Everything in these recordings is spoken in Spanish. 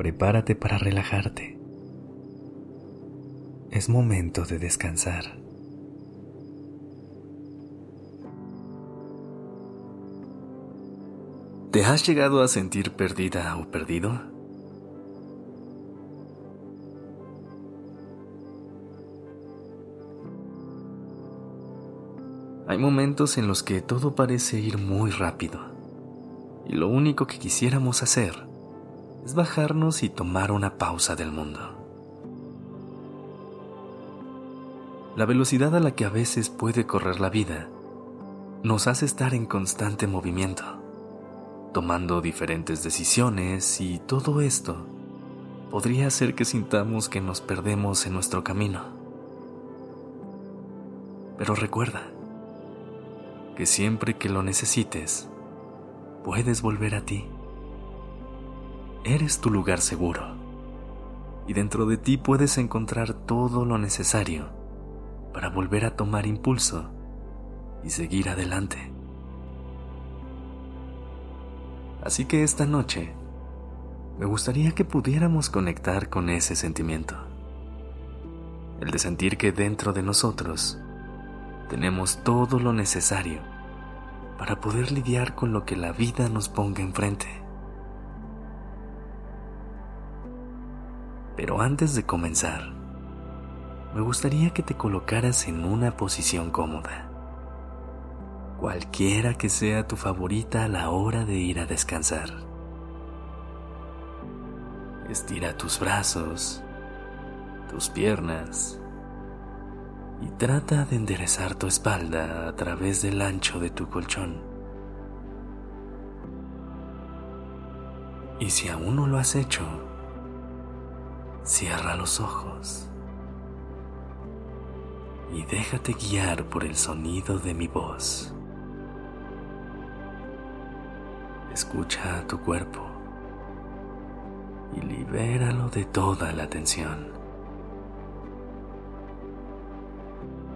Prepárate para relajarte. Es momento de descansar. ¿Te has llegado a sentir perdida o perdido? Hay momentos en los que todo parece ir muy rápido y lo único que quisiéramos hacer es bajarnos y tomar una pausa del mundo. La velocidad a la que a veces puede correr la vida nos hace estar en constante movimiento, tomando diferentes decisiones y todo esto podría hacer que sintamos que nos perdemos en nuestro camino. Pero recuerda, que siempre que lo necesites, puedes volver a ti. Eres tu lugar seguro y dentro de ti puedes encontrar todo lo necesario para volver a tomar impulso y seguir adelante. Así que esta noche me gustaría que pudiéramos conectar con ese sentimiento, el de sentir que dentro de nosotros tenemos todo lo necesario para poder lidiar con lo que la vida nos ponga enfrente. Pero antes de comenzar, me gustaría que te colocaras en una posición cómoda, cualquiera que sea tu favorita a la hora de ir a descansar. Estira tus brazos, tus piernas, y trata de enderezar tu espalda a través del ancho de tu colchón. Y si aún no lo has hecho, cierra los ojos y déjate guiar por el sonido de mi voz. Escucha a tu cuerpo y libéralo de toda la tensión.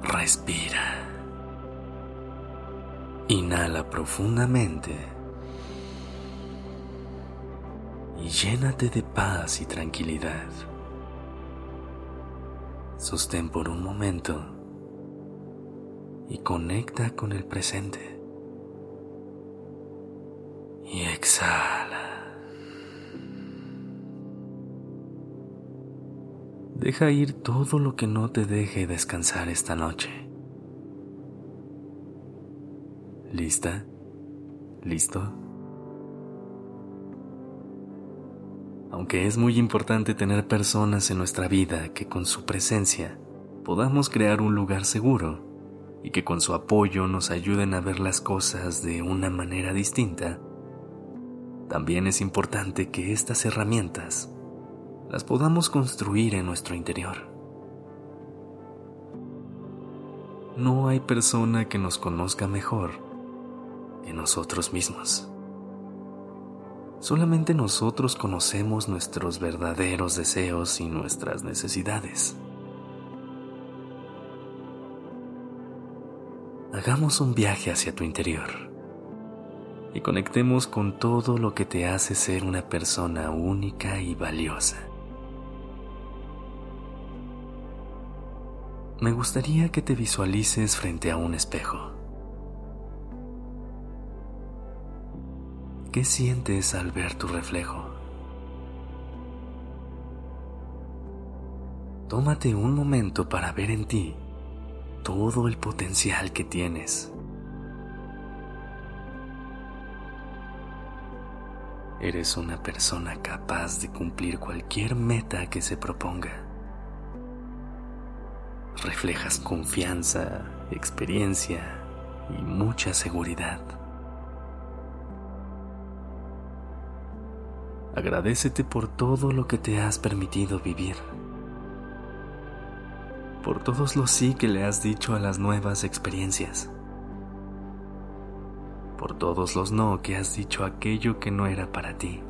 Respira. Inhala profundamente y llénate de paz y tranquilidad. Sostén por un momento y conecta con el presente. Y exhala. Deja ir todo lo que no te deje descansar esta noche. ¿Lista? ¿Listo? Aunque es muy importante tener personas en nuestra vida que con su presencia podamos crear un lugar seguro y que con su apoyo nos ayuden a ver las cosas de una manera distinta, también es importante que estas herramientas las podamos construir en nuestro interior. No hay persona que nos conozca mejor que nosotros mismos. Solamente nosotros conocemos nuestros verdaderos deseos y nuestras necesidades. Hagamos un viaje hacia tu interior y conectemos con todo lo que te hace ser una persona única y valiosa. me gustaría que te visualices frente a un espejo. ¿Qué sientes al ver tu reflejo? Tómate un momento para ver en ti todo el potencial que tienes. Eres una persona capaz de cumplir cualquier meta que se proponga reflejas confianza, experiencia y mucha seguridad. Agradecete por todo lo que te has permitido vivir, por todos los sí que le has dicho a las nuevas experiencias, por todos los no que has dicho aquello que no era para ti,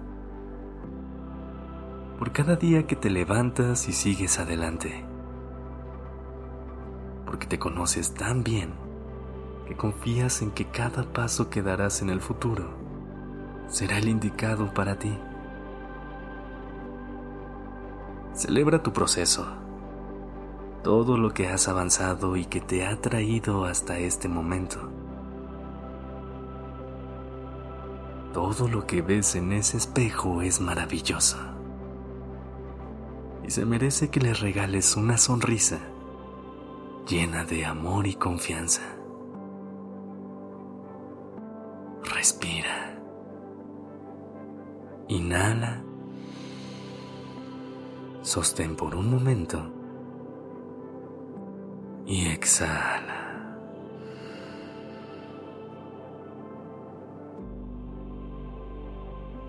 por cada día que te levantas y sigues adelante, porque te conoces tan bien que confías en que cada paso que darás en el futuro será el indicado para ti. Celebra tu proceso, todo lo que has avanzado y que te ha traído hasta este momento. Todo lo que ves en ese espejo es maravilloso y se merece que le regales una sonrisa llena de amor y confianza. Respira. Inhala Sostén por un momento y exhala.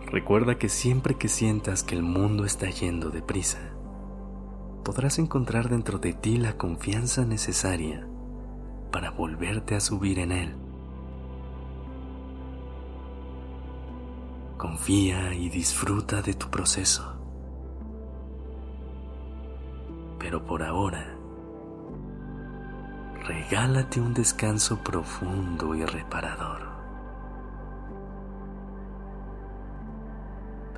Recuerda que siempre que sientas que el mundo está yendo deprisa, podrás encontrar dentro de ti la confianza necesaria para volverte a subir en él. Confía y disfruta de tu proceso. Pero por ahora, regálate un descanso profundo y reparador.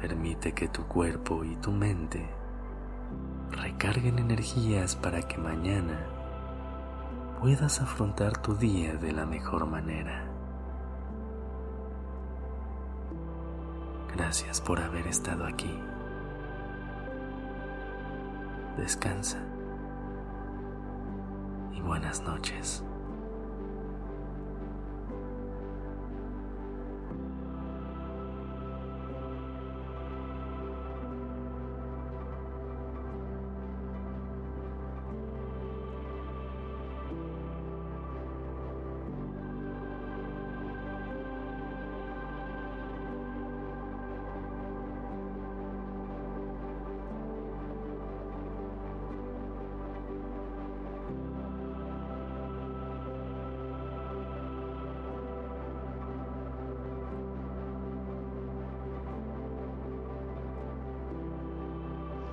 Permite que tu cuerpo y tu mente recarguen energías para que mañana puedas afrontar tu día de la mejor manera. Gracias por haber estado aquí descansa y buenas noches.